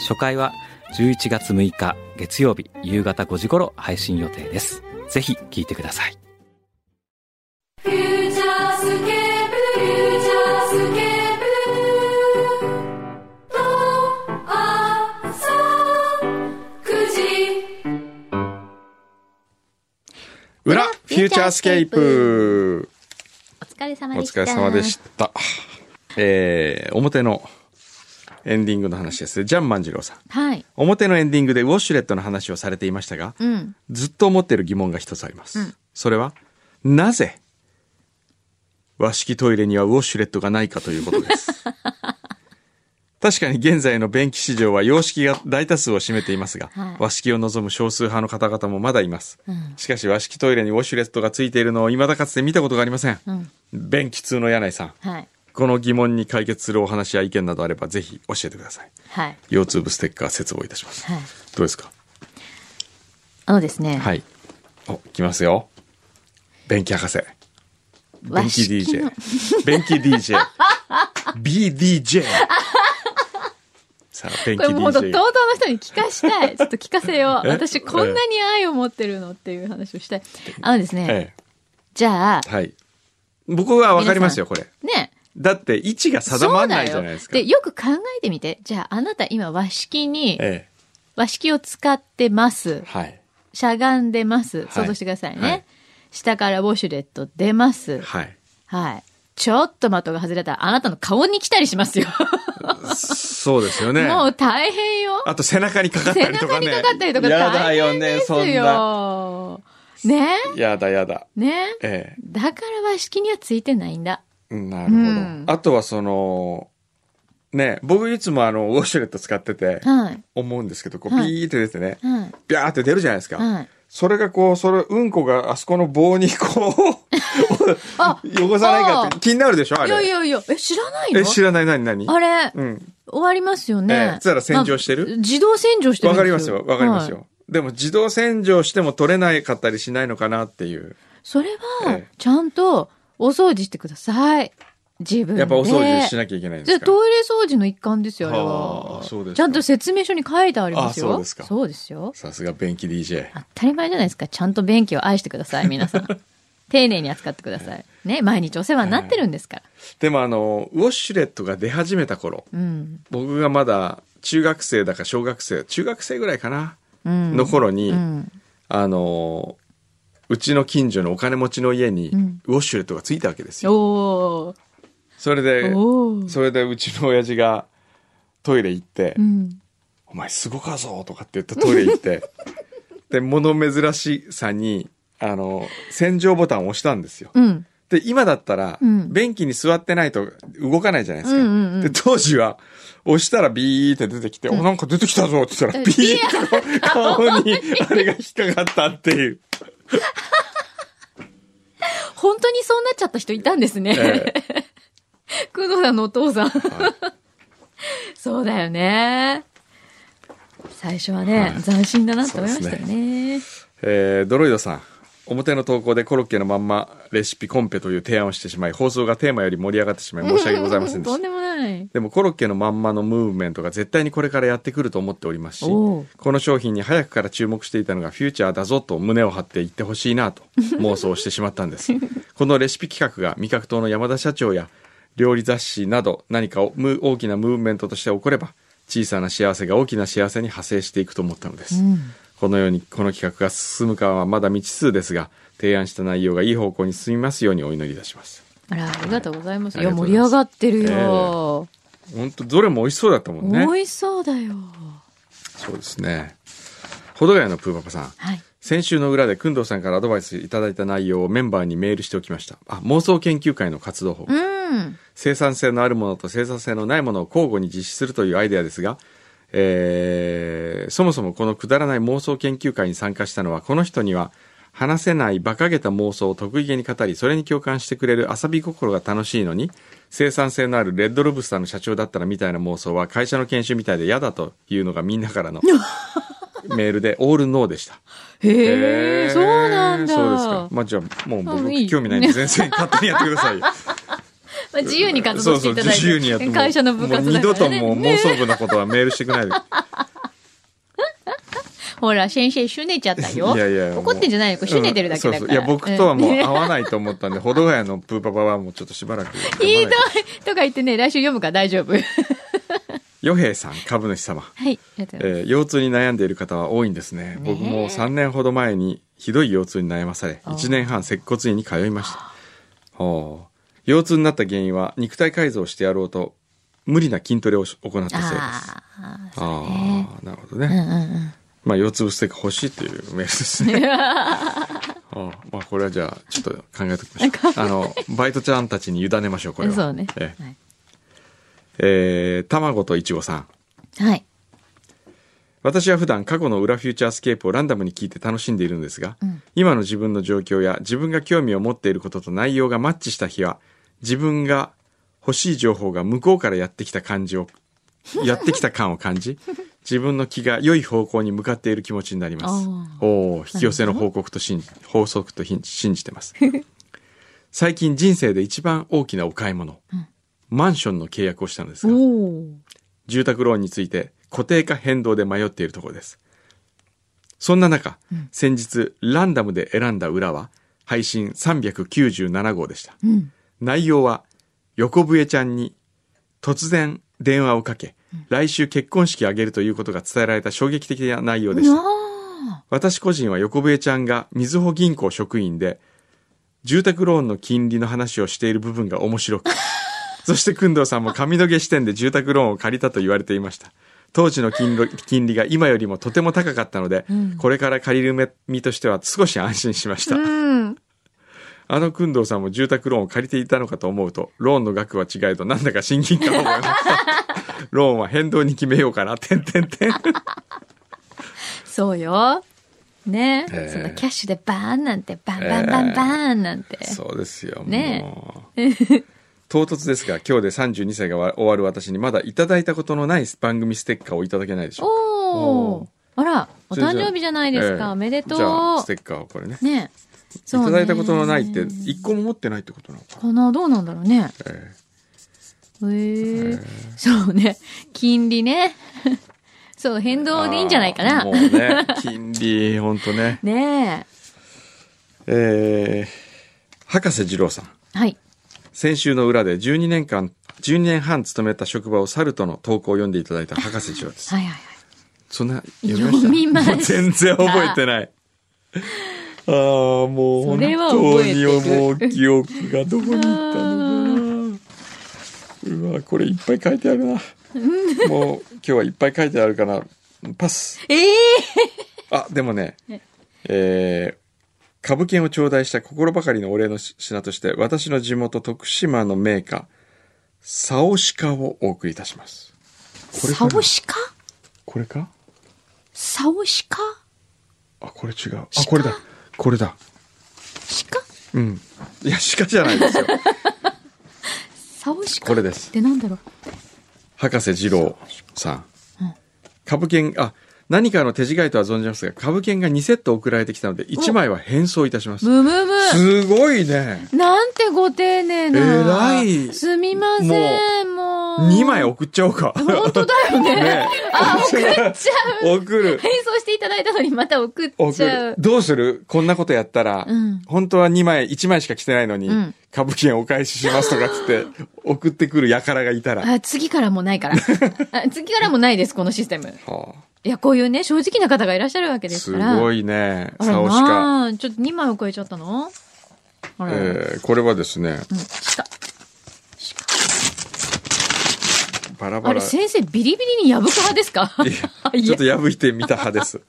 初回は11月6日月曜日夕方5時頃配信予定ですぜひ聞いてくださいフューチャースケープフューチャースケープと朝9時裏フューチャースケープお疲れ様おでした。疲れ様でした。えー、表のエンディングの話ですね。ジャン万次郎さん。はい。表のエンディングでウォシュレットの話をされていましたが、うん。ずっと思っている疑問が一つあります。それは、なぜ、和式トイレにはウォシュレットがないかということです。確かに現在の便器市場は洋式が大多数を占めていますが、はい和式を望む少数派の方々もまだいます。うんしかし和式トイレにウォシュレットがついているのを未だかつて見たことがありません。うん。便器通の柳井さん。はい。この疑問に解決するお話や意見などあればぜひ教えてください。はい。腰痛部ステッカー切望いたします。はい。どうですか？あのですね。はい。お、来ますよ。便器博士。便器 DJ の。便器 DJ。BDJ。さあ、便器これもうほんと、とう DJ とう。の人に聞かしたい。ちょっと聞かせよう。え？私こんなに愛を持ってるのっていう話をしたい。あのですね。えじゃあえ、、はい。僕はわかりますよ、これ。ね。だって位置が定まらないじゃないですか。で、よく考えてみて。じゃあ、あなた今和式に、え和式を使ってますえ。。はい。しゃがんでます。想像してくださいね。はい下からウォシュレット出ます。はい。はい。ちょっと的が外れたら、あなたの顔に来たりしますよ。そうですよね。もう大変よ。あと背中にかかった背りとかね。中にかかったりとかやだ大よね、変ですそんな。よ。ね？やだやだ。ね？えだから和式にはついてないんだ。なるほど。うんあとはその、ね、僕いつもあの、ウォシュレット使ってて、はい。思うんですけど、こう、はいピーって出てね、はい。ビャーって出るじゃないですか。はい。それがこう、それ、うんこがあそこの棒にこ あ、う、汚さないかって気になるでしょあれ。いやいやいや、え、知らないの？え、知らない、何、何あれ、うん。終わりますよえね。えつったら洗浄してる？まあ自動洗浄してるわかりますよ、わかりますよ。はいでも自動洗浄しても取れないかったりしないのかなっていう。それはええ、ちゃんとお掃除してください。自分で。やっぱお掃除しなきゃいけないんですか？じゃトイレ掃除の一環ですよ、あれはは。あそうですかちゃんと説明書に書いてありますよ。あそうですかそうですよ。さすが便器 DJ。当たり前じゃないですか。ちゃんと便器を愛してください、皆さん。丁寧に扱ってください。ね、毎日お世話になってるんですから。でもあの、ウォシュレットが出始めた頃、うん。僕がまだ中学生だか小学生、中学生ぐらいかな、うん。の頃に、うん。あの、うちの近所のお金持ちの家にうんウォシュレットがついたわけですよ。おー。それで。それでうちの親父がトイレ行って、うん。お前すごかぞとかって言ってトイレ行って、で、物珍しさに、あの、洗浄ボタンを押したんですよ。うん。で、今だったら、うん便器に座ってないと動かないじゃないですか。うんうんうんで、当時は、押したらビーって出てきて、お、なんか出てきたぞって言ったら、ビーって顔顔にあれが引っかかったっていう。本当にそうなっちゃった人いたんですね。え 工藤さんのお父さん。そうだよね。最初はね、はい斬新だなって思いましたよそうね。えードロイドさん。表の投稿でコロッケのまんまレシピコンペという提案をしてしまい、放送がテーマより盛り上がってしまい申し訳ございませんでしたとん。でもない。でもコロッケのまんまのムーブメントが絶対にこれからやってくると思っておりますし、この商品に早くから注目していたのがフューチャーだぞと胸を張って言ってほしいなと妄想してしまったんです。このレシピ企画が味覚党の山田社長や料理雑誌など何か大きなムーブメントとして起これば小さな幸せが大きな幸せに派生していくと思ったのです。うん。このようにこの企画が進むかはまだ未知数ですが、提案した内容がいい方向に進みますようにお祈りいたします。あら、ありがとうございます。あいいます盛り上がってるよ。本当どれも美味しそうだったもんね。美味しそうだよ。そうですね。ほどがやのプーパパさん。はい。先週の裏で、くんどうさんからアドバイスいただいた内容をメンバーにメールしておきました。あ、妄想研究会の活動法。うん。生産性のあるものと生産性のないものを交互に実施するというアイデアですが、えーそもそもこのくだらない妄想研究会に参加したのはこの人には話せない馬鹿げた妄想を得意げに語りそれに共感してくれる遊び心が楽しいのに生産性のあるレッドロブスターの社長だったらみたいな妄想は会社の研修みたいで嫌だというのがみんなからのメールでオールノーでした。へえ、そうなんだ。そうですか。まあじゃあもう僕興味ないんで全然勝手にやってくださいよ。まあ、自由に活動していただいて。自由にやって会社の部活だから、ね。もう二度ともう妄想部のことはメールしてくれないで。ほら、先生、しゅねちゃったよ。いやいや怒ってんじゃないよ。これしゅねてるだけだから。うんそうそういや、僕とはもうね合わないと思ったんで、ほどがやのプーパパはもうちょっとしばらく。ひどいとか言ってね、来週読むから大丈夫。はヨヘイさん、株主様。い。ありがとうございえー腰痛に悩んでいる方は多いんですね。僕も3年ほど前にひどい腰痛に悩まされ、1年半接骨院に通いました。ほう腰痛になった原因は肉体改造をしてやろうと無理な筋トレをし行ったせいです。ああなるほどね。あ、うんうんうん。まあ、腰痛ステッカー欲しいっていうメールですね。ああまあ、これはじゃあ、ちょっと考えときましょう。あの、バイトちゃんたちに委ねましょう、これは。そうね。ええはいえー、卵といちごさん。はい。私は普段過去の裏フューチャースケープをランダムに聞いて楽しんでいるんですが、今の自分の状況や自分が興味を持っていることと内容がマッチした日は、自分が欲しい情報が向こうからやってきた感じを、やってきた感を感じ、自分の気が良い方向に向かっている気持ちになりますあ。おお引き寄せの報告と信じ、法則と信信じてます。最近人生で一番大きなお買い物、マンションの契約をしたのですが。住宅ローンについて固定か変動で迷っているところです。そんな中、先日ランダムで選んだ裏は配信397号でした。うん。内容は横笛ちゃんに突然電話をかけ、来週結婚式を挙げるということが伝えられた衝撃的な内容でした。あ私個人は横笛ちゃんがみずほ銀行職員で、住宅ローンの金利の話をしている部分が面白く、そして、くんどうさんも髪の毛視点で住宅ローンを借りたと言われていました。当時の金利金利が今よりもとても高かったので、これから借りる身としては少し安心しました。あ。うん。あのくんどうさんも住宅ローンを借りていたのかと思うと、ローンの額は違えど、なんだか親近感を覚えました。ローンは変動に決めようかな、てんてんてん。そうよ。ね、ええそのキャッシュでバーンなんて、バンバンバンバーンなんて。そうですよ。ねもう唐突ですが、今日で32歳が終わる私にまだいただいたことのない番組ステッカーをいただけないでしょうか？おお。あら、お誕生日じゃないですええか。おめでとじゃあ、スうテ。ッカーをこれね。ねいただいたことのないって、一個も持ってないってことなのか。かな？どうなんだろうね。えへえ。そうね。金利ね。そう、変え動でいいんじゃないかな。もうね、金利、ほんとね。ねえー、博士二郎さん。え。はい。先週の裏で12年間、12年半勤めた職場を去るとの投稿を読んでいただいた博士二郎です。はいはいはい。そんな、読みました？全然覚えてない。ああ、もう本当にもう記憶がどこに行ったのかな。うわ、これいっぱい書いてあるな。もう今日はいっぱい書いてあるから、パス。ええあ、でもね、えー、株券を頂戴した心ばかりのお礼の品として、私の地元徳島のメーカー、サオシカをお送りいたします。これサオシカ？これか？サオシカ？あ、これ違う。あ、これだ。これだ。シカうん。いや、鹿じゃないですよ。サオシカ？これですってなんだろう？博士二郎さん。株券、あ、何かの手違いとは存じますが、株券が2セット送られてきたので、1枚は返送いたします。ムムムすごいね。なんてご丁寧な。偉いすみません。2枚送っちゃおうか。本当だよね。ねあ、送っちゃう。送る。変装していただいたのにまた送っ送ちゃう。。るどうする？こんなことやったら、うん本当は2枚、1枚しか来てないのに、うん株券お返ししますとかつって、送ってくる輩がいたら。はあ、次からもないから。あ次からもないです、このシステム。あいや、こういうね、正直な方がいらっしゃるわけですすから。ごいね。あら。なあちょっと2枚を超えちゃったの？あら。えーこれはですね、うん、した。あれ、バラバラ。先生、ビリビリに破く派ですか？ちょっと破いてみた派です。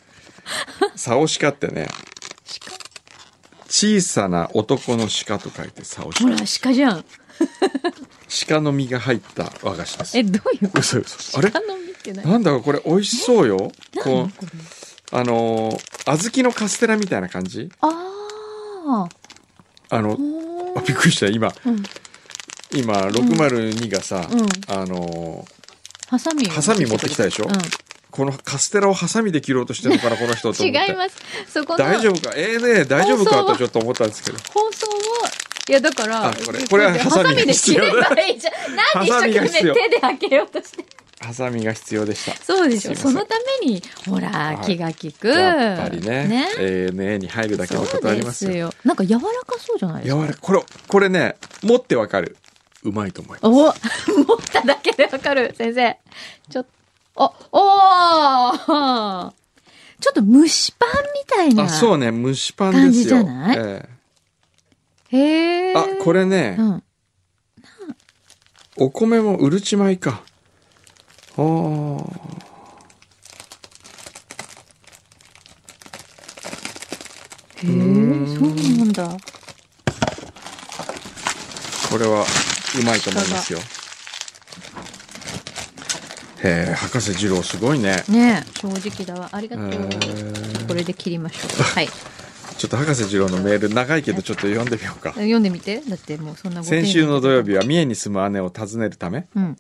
サオシカってね、小さな男の鹿と書いてサオシほら、カ。鹿じゃん。鹿の実が入った和菓子です。え、どういうこと？嘘嘘。あれ？なんだろうこれ美味しそうよこ何うあのー小豆のカステラみたいな感じ？ああ。あのびっくりした今、うん今602がさ、うんあのハサミをハサミ持ってきたでしょ？うこのカステラをハサミで切ろうとしてるのかなこの人と違います。そこの大丈夫か？ええね大丈夫かとちょっと思ったんですけど放送を、いやだから、あこれこれはハサミで切ればいいじゃん。なんで一生懸命手で開けようとして。ハサミが必要でしたそうでしょ。そのために、ほら、はい気が利く。やっぱりねね。ええねに入るだけのことありますよすよ。なんか柔らかそうじゃないですか？柔らかこれこれね持ってわかるうまいと思います。お 持っただけでわかる、先生。ちょっと、お、おー。ちょっと蒸しパンみたいな。あそうね。蒸しパン感じですよ。じゃない？えへえ。えあこれね、うん。お米もうるち米か。あー。へえ、そうなんだ。これはうまいと思いますよへえ博士二郎すごいねねえ正直だわ。ありがとう。これで切りましょう。はい。ちょっと博士二郎のメール長いけどちょっと読んでみようか 読んでみて。だってもうそんな先週の土曜日は三重に住む姉を訪ねるため、うん。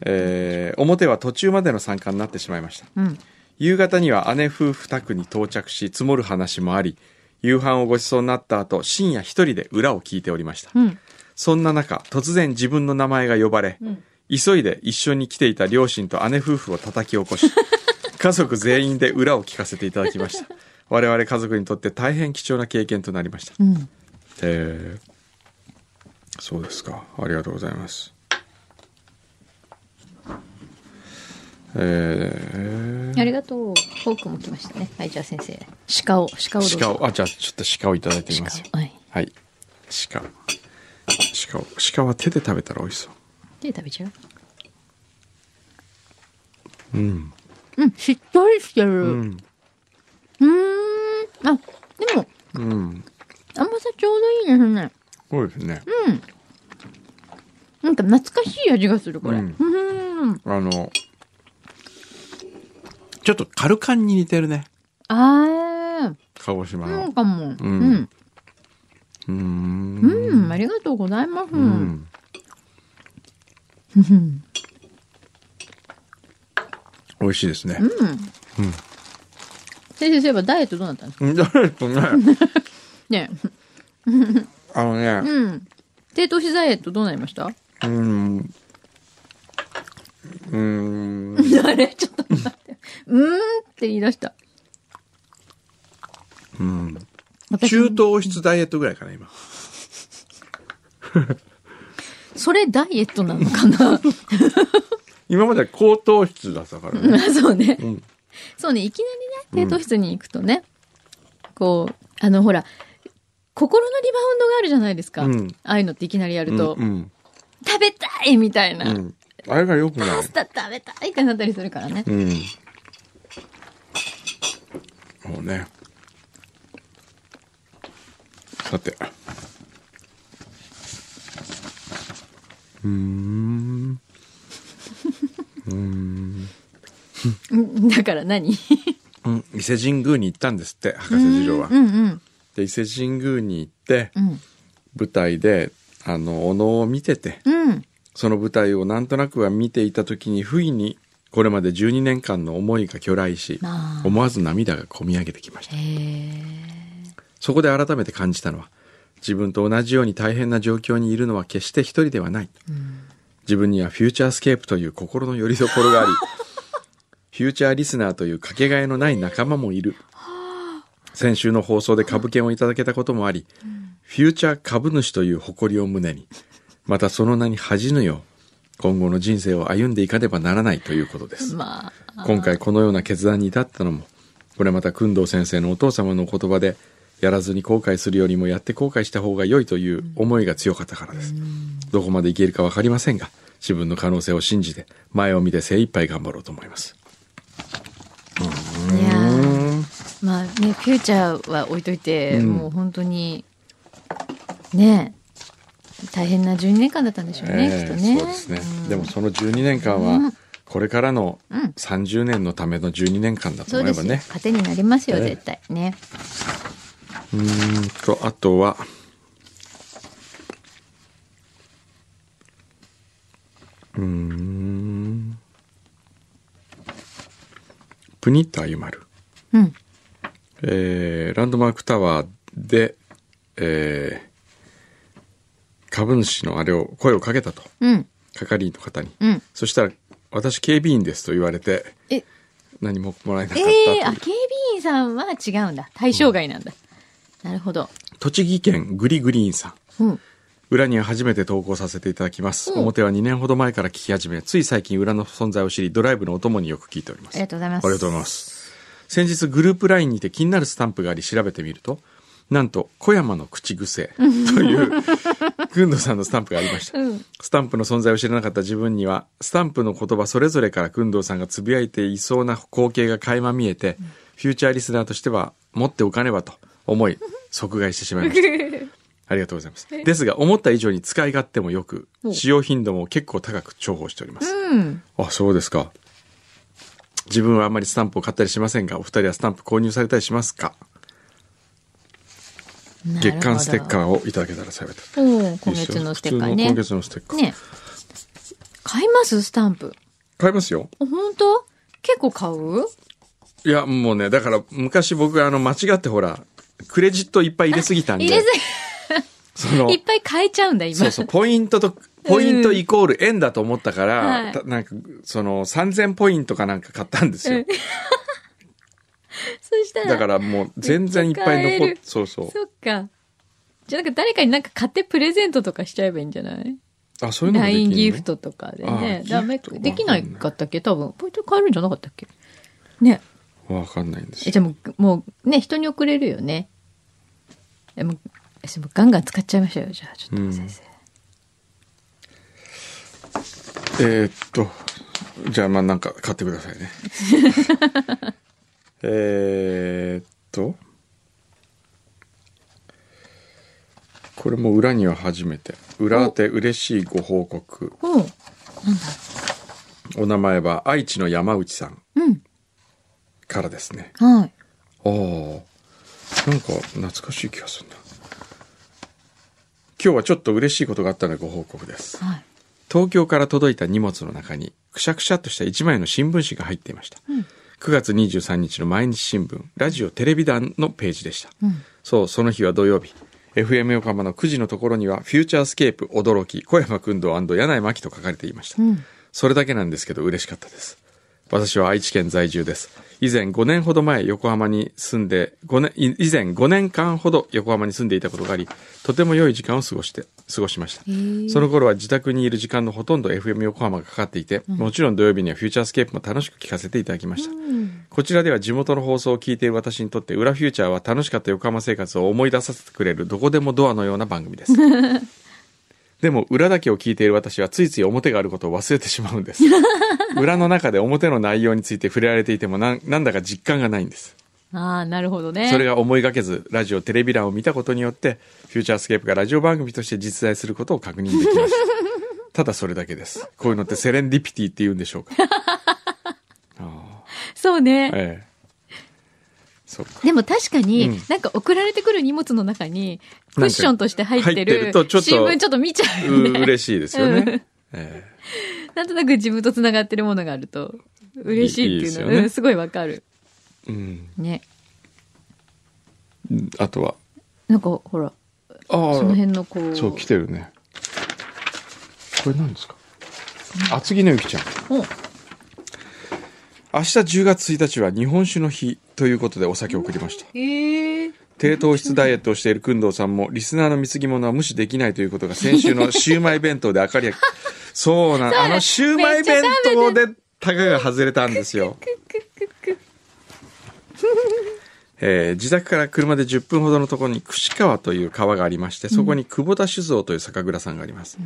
えー表は途中までの参加になってしまいましたうん。夕方には姉夫婦宅に到着し積もる話もあり夕飯をごちそうになった後深夜一人で裏を聞いておりましたうん。そんな中突然自分の名前が呼ばれ、ん急いで一緒に来ていた両親と姉夫婦を叩き起こし 家族全員で裏を聞かせていただきました我々家族にとって大変貴重な経験となりましたうん。えーそうですかありがとうございますえありがとう。フォークも来ましたね。はい、じゃあ先生。鹿を、鹿をどうぞ。ー、鹿をあじゃあちょっと鹿をいただいてみますはい。はい鹿鹿を鹿は手で食べたら美味しそうで、食べちゃう？うんうん、しっとりしてる。ううんーん。あ、でも、うん甘さちょうどいいですね。そうですねなんか懐かしい味がする、これ。ううんん。あのちょっとカルカンに似てるねあ鹿児島ー、のうんかも。ううんん。うーん。うん、ありがとうございます。ううん。ん美味しいですね。先生、そういえばダイエットどうなったんですか？うんダイエットね。ね。あのね。うん。低糖質ダイエットどうなりました？うーん。うーん。あれ？ちょっと待って。うーんって言い出した。うん。私中糖質ダイエットぐらいかな今。それダイエットなのかな？今までは高糖質だったからね。そうね。うん。そうね、いきなりね、低糖質に行くとね、こう、あの、ほら、心のリバウンドがあるじゃないですか。うん。ああいうのっていきなりやると、うん食べたいみたいな。うん。うんあれがよくない。パスタ食べたいってなったりするからね。うん。もうねさてうーんうーんうん だから何？うん伊勢神宮に行ったんですって博士次郎はうんうん。で伊勢神宮に行ってうん。舞台であのお能を見ててうん。その舞台をなんとなくは見ていた時に不意にこれまで12年間の思いが去来し思わず涙がこみ上げてきました。そこで改めて感じたのは自分と同じように大変な状況にいるのは決して一人ではない、自分にはフューチャースケープという心の拠り所があり フューチャーリスナーというかけがえのない仲間もいる。先週の放送で株券をいただけたこともあり、フューチャー株主という誇りを胸にまたその名に恥じぬよう今後の人生を歩んでいかねばならないということです。まあ。今回このような決断に至ったのもこれまた工藤先生のお父様のお言葉でやらずに後悔するよりもやって後悔した方が良いという思いが強かったからです。どこまでいけるか分かりませんが自分の可能性を信じて前を見て精一杯頑張ろうと思います。いやーまあね、フューチャーは置いといて、うん。もう本当に、ね大変な12年間だったんでしょうね、ええきっとね。そうですね、ん。でもその12年間は、うん。これからのうん。30年のための12年間だと。思えばね。糧になりますよ、ね絶対。ね。うーんと、あとは、うーん。プニッタユマル。うん。えーランドマークタワーで、えー株主のあれを、声をかけたと。うん。係員の方に。うん。そしたら、私警備員ですと言われて、え、何ももらえなかった。ええあ、警備員さんは違うんだ。対象外なんだ。なるほど。栃木県グリグリーンさん。うん。裏には初めて投稿させていただきます。うん表は2年ほど前から聞き始め、つい最近裏の存在を知り、ドライブのお供によく聞いております。ありがとうございますありがとうございます。先日グループ LINE にて気になるスタンプがあり調べてみると、なんと、小山の口癖という、くんどさんのスタンプがありました。うんスタンプの存在を知らなかった自分には、スタンプの言葉それぞれからくんどうさんがつぶやいていそうな光景が垣間見えて、フューチャーリスナーとしては持っておかねばと思い、即買いしてしまいました。ありがとうございます。ですが、思った以上に使い勝手も良く、お使用頻度も結構高く重宝しております。うん。あ、そうですか。自分はあんまりスタンプを買ったりしませんが、お二人はスタンプ購入されたりしますか？月間ステッカーをいただけたら幸いです。ー。おー今月のステッカーね今。月のステッカー。ね。買いますスタンプ。買いますよ。あ本当？結構買う？いや、もうね、だから昔僕あの間違ってほら、クレジットいっぱい入れすぎたんで、入れ そのず、いっぱい買えちゃうんだ、今。そうそう、ポイントと、ポイントイコール円だと思ったから、はいたなんか、その3000ポイントかなんか買ったんですよ。うん そしたら。だからもう全然いっぱい残っそうそう。そっか。じゃあなんか誰かになんか買ってプレゼントとかしちゃえばいいんじゃない？あ、そういうのもでき ?LINE るの？ギフトとかでねあ。ダメできないかったっけ？多分。ポイント買えるんじゃなかったっけ？ね。わかんないんですえ、よ。じゃあもう、もうね、人に送れるよね。え、もう、私もうガンガン使っちゃいましたよ。じゃあ、ちょっうんと先生。えーっと、じゃあまあなんか買ってくださいね。えーっと、これも裏には初めて。裏当て嬉しいご報告。お名前は愛知の山内さんうん。からですね。はい。ああ、なんか懐かしい気がするな。今日はちょっと嬉しいことがあったのでご報告です。はい。東京から届いた荷物の中にくしゃくしゃっとした一枚の新聞紙が入っていました、9月23日の毎日新聞ラジオテレビ団のページでした、うん。そうその日は土曜日 FM 横浜の9時のところにはフューチャースケープ驚き小山薫堂柳井麻希と書かれていました、うん。それだけなんですけど嬉しかったです。私は愛知県在住です。以前5年ほど前横浜に住んで、5年、い以前5年間ほど横浜に住んでいたことがあり、とても良い時間を過ごして、過ごしました。その頃は自宅にいる時間のほとんど FM 横浜がかかっていて、もちろん土曜日にはフューチャースケープも楽しく聞かせていただきました。こちらでは地元の放送を聞いている私にとって、裏フューチャーは楽しかった横浜生活を思い出させてくれるどこでもドアのような番組です。でも裏だけを聞いている私はついつい表があることを忘れてしまうんです。裏の中で表の内容について触れられていてもなんなんだか実感がないんです。ああ、なるほどね。それが思いがけず、ラジオ、テレビ欄を見たことによって、フューチャースケープがラジオ番組として実在することを確認できました。ただそれだけです。こういうのってセレンディピティって言うんでしょうか。そうね。ええ。でも確かに、うんなんか送られてくる荷物の中に、クッションとして入ってるるとちょっと新聞ちょっと見ちゃうね。嬉しいですようんね。えなんとなく自分と繋がってるものがあると、嬉しいっていうのは、いいねうん、すごいわかる。えうん。ね。あとは、なんか、ほら、ああ、その辺のこう。そう、来てるね。これ何ですか？厚木のゆきちゃん。お明日10月1日は日本酒の日ということでお酒を送りました。へえ。低糖質ダイエットをしている工藤さんも、リスナーの貢ぎ物は無視できないということが先週のシウマイ弁当で明かり や、そうなん、あのシウマイ弁当でタガが外れたんですよ。えー自宅から車で10分ほどのところに串川という川がありまして、そこに久保田酒造という酒蔵さんがあります。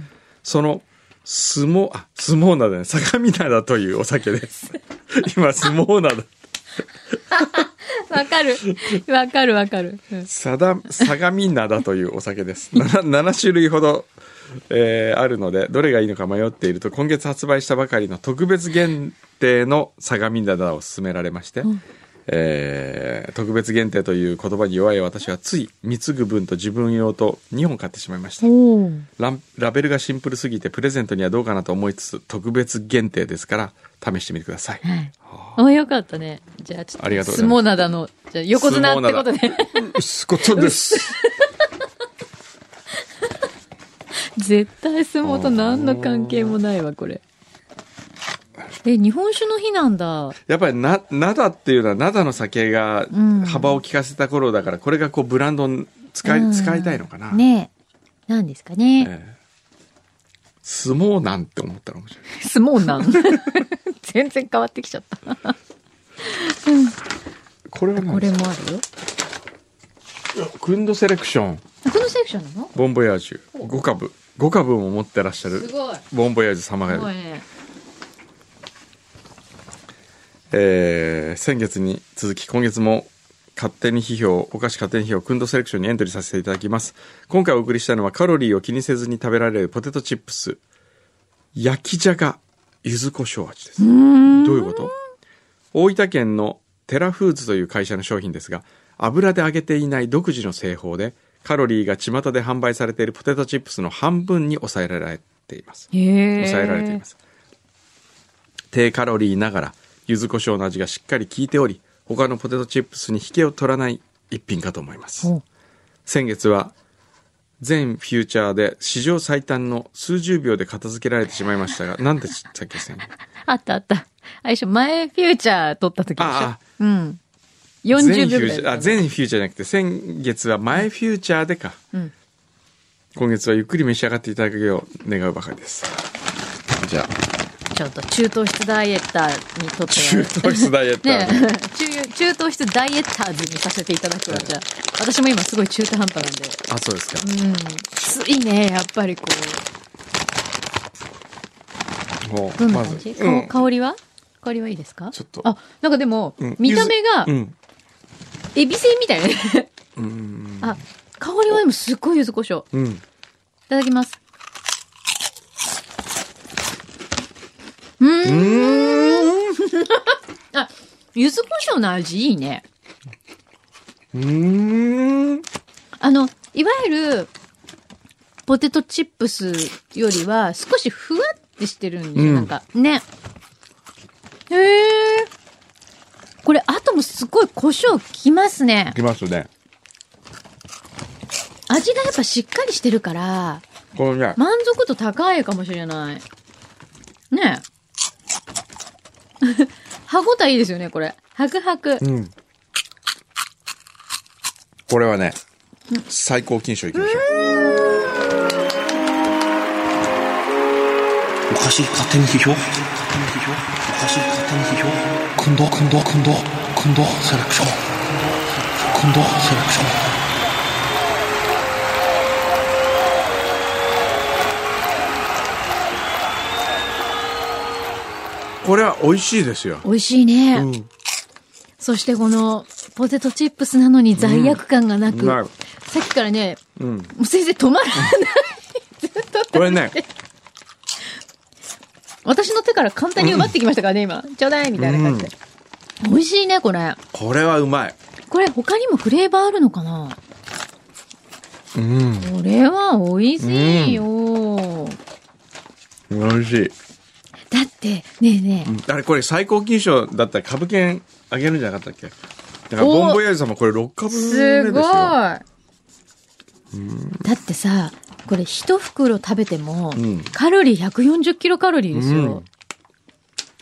その相撲、あ、相撲灘ね、相模灘というお酒です。今、相撲灘。わかる。わかるわかる。うんさだ相模灘というお酒です 7, 7種類ほどえーあるのでどれがいいのか迷っていると今月発売したばかりの特別限定の相模灘を勧められまして、えー特別限定という言葉に弱い私はつい貢ぐ分と自分用と2本買ってしまいましたランラベルがシンプルすぎてプレゼントにはどうかなと思いつつ特別限定ですから試してみてくださいはい。あ、よかったね。じゃあ、ちょっと、相撲灘の、じゃあ、横綱ってことで。すことです 絶対相撲と何の関係もないわ、これ。え、日本酒の日なんだ。やっぱりな灘っていうのは灘の酒がうん幅を利かせた頃だからこれがこうブランドに使い,、うん使いたいのかな、ねえ。なんですかね。ええ相撲なんて思ったら面白い 相撲なん？全然変わってきちゃった。これはこれもあるよ。クンドセレクションこのセクションなの？ボンボヤージュ5株5株も持ってらっしゃるすごい。ボンボヤージュ様がすごいね。えー先月に続き今月も勝手に批評お菓子勝手に批評クンドセレクションにエントリーさせていただきます。今回お送りしたのはカロリーを気にせずに食べられるポテトチップス焼きじゃが柚子胡椒味です。どういうこと？大分県のテラフーズという会社の商品ですが油で揚げていない独自の製法でカロリーが巷で販売されているポテトチップスの半分に抑えられています。抑えられています。低カロリーながら柚子胡椒の味がしっかり効いており他のポテトチップスに引けを取らない一品かと思います。お先月は全フューチャーで史上最短の数十秒で片付けられてしまいましたが なんでしたっけ先あったあった。あれでしょ、前フューチャー撮った時でしょ。ああ。うん。全40秒ぐらいフューチャーあ全フューチャーじゃなくて先月は前フューチャーでか、うん。今月はゆっくり召し上がっていただくよう願うばかりです。じゃあちょっと中糖質ダイエッターにとっては。中糖質ダイエッターね中、中糖質ダイエッターズにさせていただくわ、じゃあ。私も今すごい中途半端なんで。あそうですかうん。ついね、やっぱりこもう。どんな感じ、まずうんか香りは？香りはいいですか？ちょっとあ、なんかでも、うん見た目がう、んエビせんみたいね。うんあ、香りはでもすっごい柚子胡椒。いうんただきます。うーん。あ、柚子胡椒の味いいね。うーんあの、いわゆる、ポテトチップスよりは少しふわってしてるんでうんなんか。ね。へえ。これ、後もすごい胡椒きますね。きますね味がやっぱしっかりしてるから、これね満足度高いかもしれない。ねえ。歯ごたえいいですよね、これ。ハクハク。うん。これはね最高金賞いきましょう。おかしい勝手に批評？勝手に批評おかしい勝手に批評？くんどくんどくんどくんどセレクション。くんどセレクションこれは美味しいですよ美味しいね。うんそしてこの、ポテトチップスなのに罪悪感がなく、うまいさっきからね、うんもう先生止まらない。ずっとこれね 私の手から簡単に奪ってきましたからね、今。ちょうだいみたいな感じで。美味しいね、これ。これはうまいこれ他にもフレーバーあるのかな？うんこれは美味しいよ。美味しいだって、ねえねえ、あれこれ最高金賞だったら株券あげるんじゃなかったっけ？だからボンボヤージュさんもこれ6株目ですごい。だってさ、これ一袋食べても、ん。カロリー140キロカロリーですよ。うん。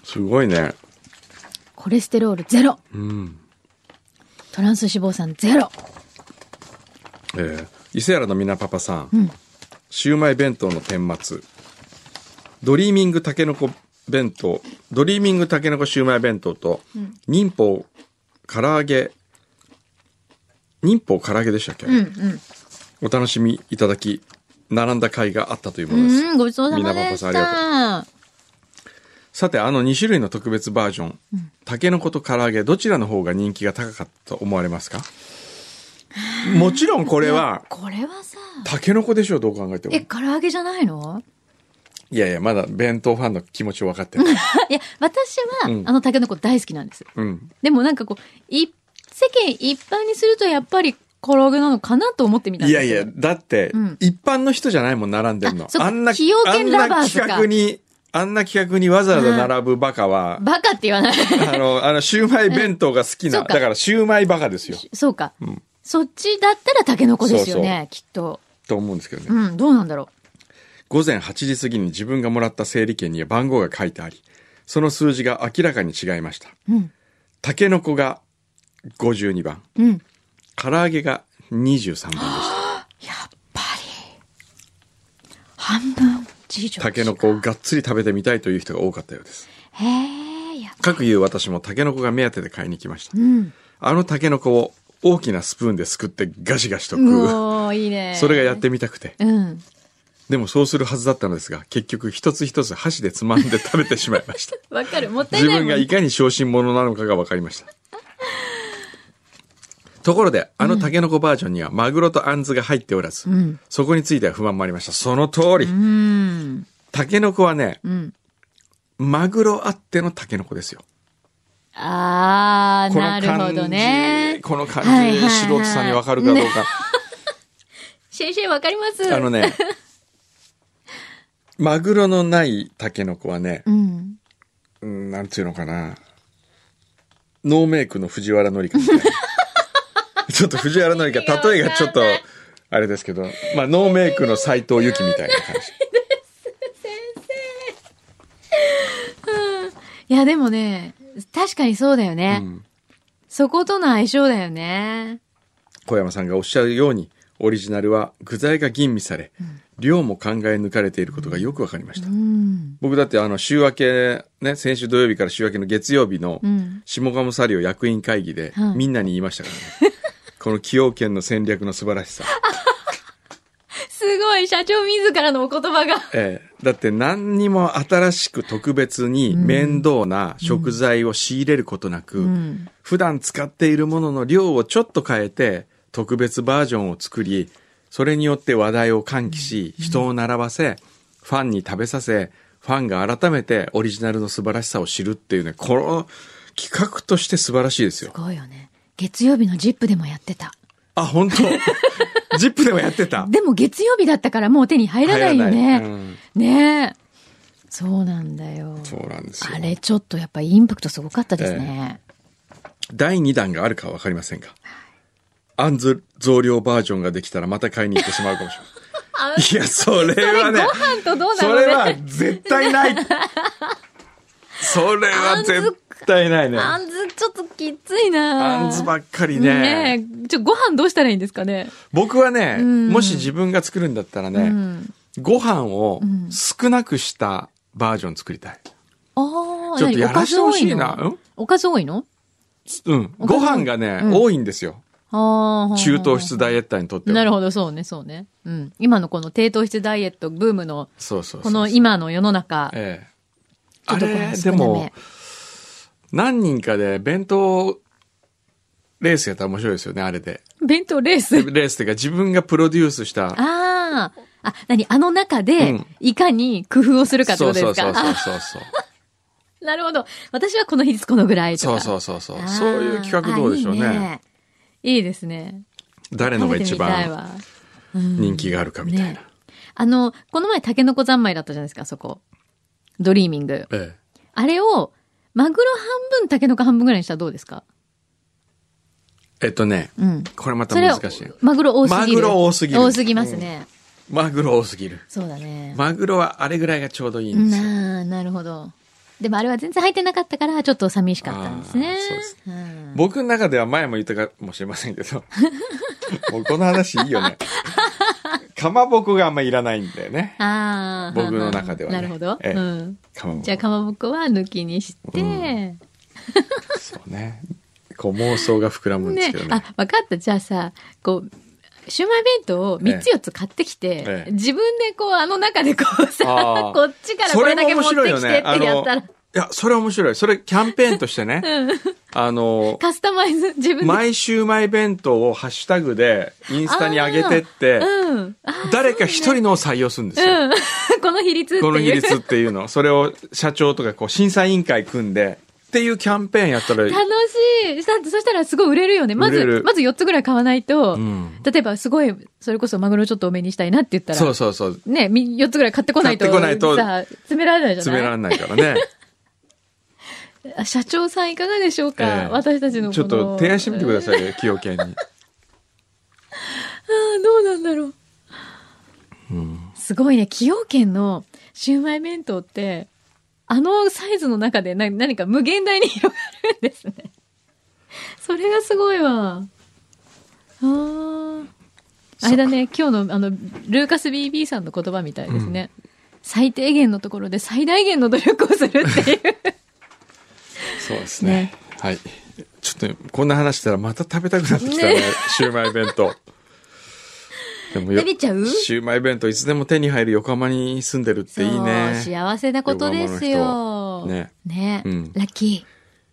すごいね。コレステロールゼロ。うん。トランス脂肪酸ゼロ。えー伊勢原のみなパパさん、うん。シウマイ弁当の顛末ドリーミングたけのこ弁当ドリーミングたけのこシウマイ弁当と、忍法唐揚げ忍法唐揚げでしたっけ、うんうん。お楽しみいただき並んだ甲斐があったというものです、うん、ごちそうさみなまでしパパさんありた。さてあの2種類の特別バージョン、たけのこと唐揚げどちらの方が人気が高かったと思われますか？もちろんこれは、これはさ、タケノコでしょう、どう考えても。え、唐揚げじゃないの？いやいや、まだ弁当ファンの気持ちを分かってる。いや、私は、うんあのタケノコ大好きなんです。うん。でもなんかこう、い、世間一般にするとやっぱり唐揚げなのかなと思ってみたんですよいやいや、だって、うん一般の人じゃないもん、並んでるのあ。そっかあんな、崎陽軒ラバーズかあんな企画に、あんな企画にわざわざ並ぶバカは、バカって言わない。あの、あの、シューマイ弁当が好きな、そうかだからシューマイバカですよ。そうか。うんそっちだったらタケノコですよね、きっと。と思うんですけどね。うん、どうなんだろ午前8時過ぎに自分がもらった整理券には番号が書いてあり、その数字が明らかに違いました。う。うん。タケノコが52番、うん。唐揚げが23番でした。やっぱり。半分以上。タケノコをがっつり食べてみたいという人が多かったようです。へえ、やかくいう私もタケノコが目当てで買いに来ました。うん。あのタケノコを大きなスプーンですくってガシガシとう食う。いいね。それがやってみたくて。うん。でもそうするはずだったのですが、結局一つ一つ箸でつまんで食べてしまいました。わかる。もったい自ないもん。分がいかに小心者なのかが分かりました。ところで、あのタケノコバージョンにはマグロとアンズが入っておらず、うん。そこについては不満もありました。その通りう。ん。タケノコはね、うん。マグロあってのタケノコですよ。あー、こなるほどね。この感じ、はいはいはい素人さんに分かるかどうか。先生わかりますあのね、マグロのないタケノコはね、うん。うん、なんていうのかな。ノーメイクの藤原紀香みたいな。ちょっと藤原紀香、例えがちょっと、あれですけど、まあ、ノーメイクの斎藤由貴みたいな感じ。いや、でもね、確かにそうだよね。うんそことの相性だよね。小山さんがおっしゃるように、オリジナルは具材が吟味され、量も考え抜かれていることがよくわかりました。うん。僕だってあの週明け、ね、先週土曜日から週明けの月曜日のうん。下鴨サリオ役員会議ではいみんなに言いましたからね。この崎陽軒の戦略の素晴らしさ。すごい、社長自らのお言葉が。ええ、だって何にも新しく特別に面倒な食材を仕入れることなく、うん。普段使っているものの量をちょっと変えて特別バージョンを作り、それによって話題を喚起し、人を並ばせ、ファンに食べさせ、ファンが改めてオリジナルの素晴らしさを知るっていうね、この企画として素晴らしいですよす。ごいよね。月曜日のジップでもやってた。あ、本当？ジップでもやってた？でも月曜日だったからもう手に入らないよね。うんねえ。そうなんだよ。そうなんですよあ。れちょっとやっぱインパクトすごかったですね。第2弾があるかは分かりませんが、アンズ増量バージョンができたらまた買いに行ってしまうかもしれない。いや、それはね、ご飯とどうなそのね。れは絶対ない。それは絶対ない ね。あんずちょっときついなあんずばっかりね。ねえ。ちょ、ご飯どうしたらいいんですかね。僕はね、うんもし自分が作るんだったらうね、ん。ご飯をうん少なくしたバージョン作りたい。ああ、ちょっとやらしてほしいな。何おかず多いの？うん。ご飯がね、うん多いんですよ。中糖質ダイエッターにとっては。なるほど、そうね、そうね。うん。今のこの低糖質ダイエットブームの、そうそうそうこの今の世の中、ええ。あれ、でも、何人かで弁当レースやったら面白いですよね、あれで。弁当レース？レースっていうか自分がプロデュースした。ああ。あ、何？あの中うでん、いかに工夫をするかってそうことですか？そうそうそうそう。あ なるほど。私はこの比率このぐらいとか。そうそうそうそうそういう企画どうでしょうね。いいですね。誰のが一番人気があるかみたいな。ねあの、この前タケノコ三昧だったじゃないですか、そこ。ドリーミング。えあれを、マグロ半分、タケノコ半分ぐらいにしたらどうですか？え。えっとね、うん。これまた難しい。マグロ多すぎる。マグロ多すぎる多すぎますね。マグロ多すぎる。そうだね。マグロはあれぐらいがちょうどいいんですよ。なあ、なるほど。でもあれは全然入ってなかったから、ちょっと寂しかったんですね。そうですうん僕の中では前も言ったかもしれませんけど、もうこの話いいよね。かまぼこがあんまいらないんだよね。ああ。僕の中ではねなるほど。ええうん。かまぼこじゃあ、かまぼこは抜きにして、うんそうね。こう妄想が膨らむんですけどね。あ、わかった。じゃあさ、こう、シューマイ弁当を3つ4つ買ってきて、ええ自分でこう、あの中でこうさ、こっちからこれだけ持ってきてってやったら、いや、それ面白い。それキャンペーンとしてね、あの、カスタマイズ、自分で。毎週シウマイ弁当をハッシュタグでインスタに上げてって、うん。誰か一人のを採用するんですよ。うん。この比率っていう。この比率っていうの。それを社長とかこう審査委員会組んで、っていうキャンペーンやったら、楽しい。だってそしたらすごい売れるよね。まずまず4つぐらい買わないと、ん例えばすごい、それこそマグロちょっと多めにしたいなって言ったら、そうそうそう。ね、み4つぐらい買ってこないと、買ってこないとさ、詰められないじゃ詰めらないれないからね。あ社長さんいかがでしょうか、ええ私たちのちょっと提案してみてくださいよ、崎陽軒に。ああ、どうなんだろう。すごいね、崎陽軒のシウマイ弁当って、あのサイズの中でな何か無限大に広がるんですね。それがすごいわ。ああ。あれだね、今日のあの、ルーカス BB さんの言葉みたいですね。最低限のところで最大限の努力をするっていう。そうですね。ねはい。ちょっと、こんな話したらまた食べたくなってきたね。ねシウマイ弁当。でもよ食べちゃう？シウマイ弁当いつでも手に入る横浜に住んでるっていいね。幸せなことですよ。ねね、うんラッキ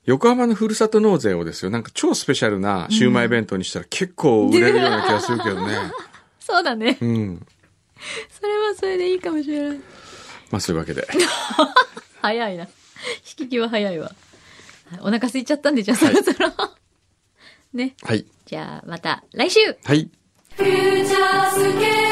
横浜のふるさと納税をですよ。なんか超スペシャルなシウマイ弁当にしたら結構売れるような気がするけどね。ー。そうだね。うん。それはそれでいいかもしれない。まあそういうわけで。早いな。引き際早いわ。お腹空いちゃったんで、じゃあそろそろ。ね。はい。じゃあまた来週はい。フューチャースケ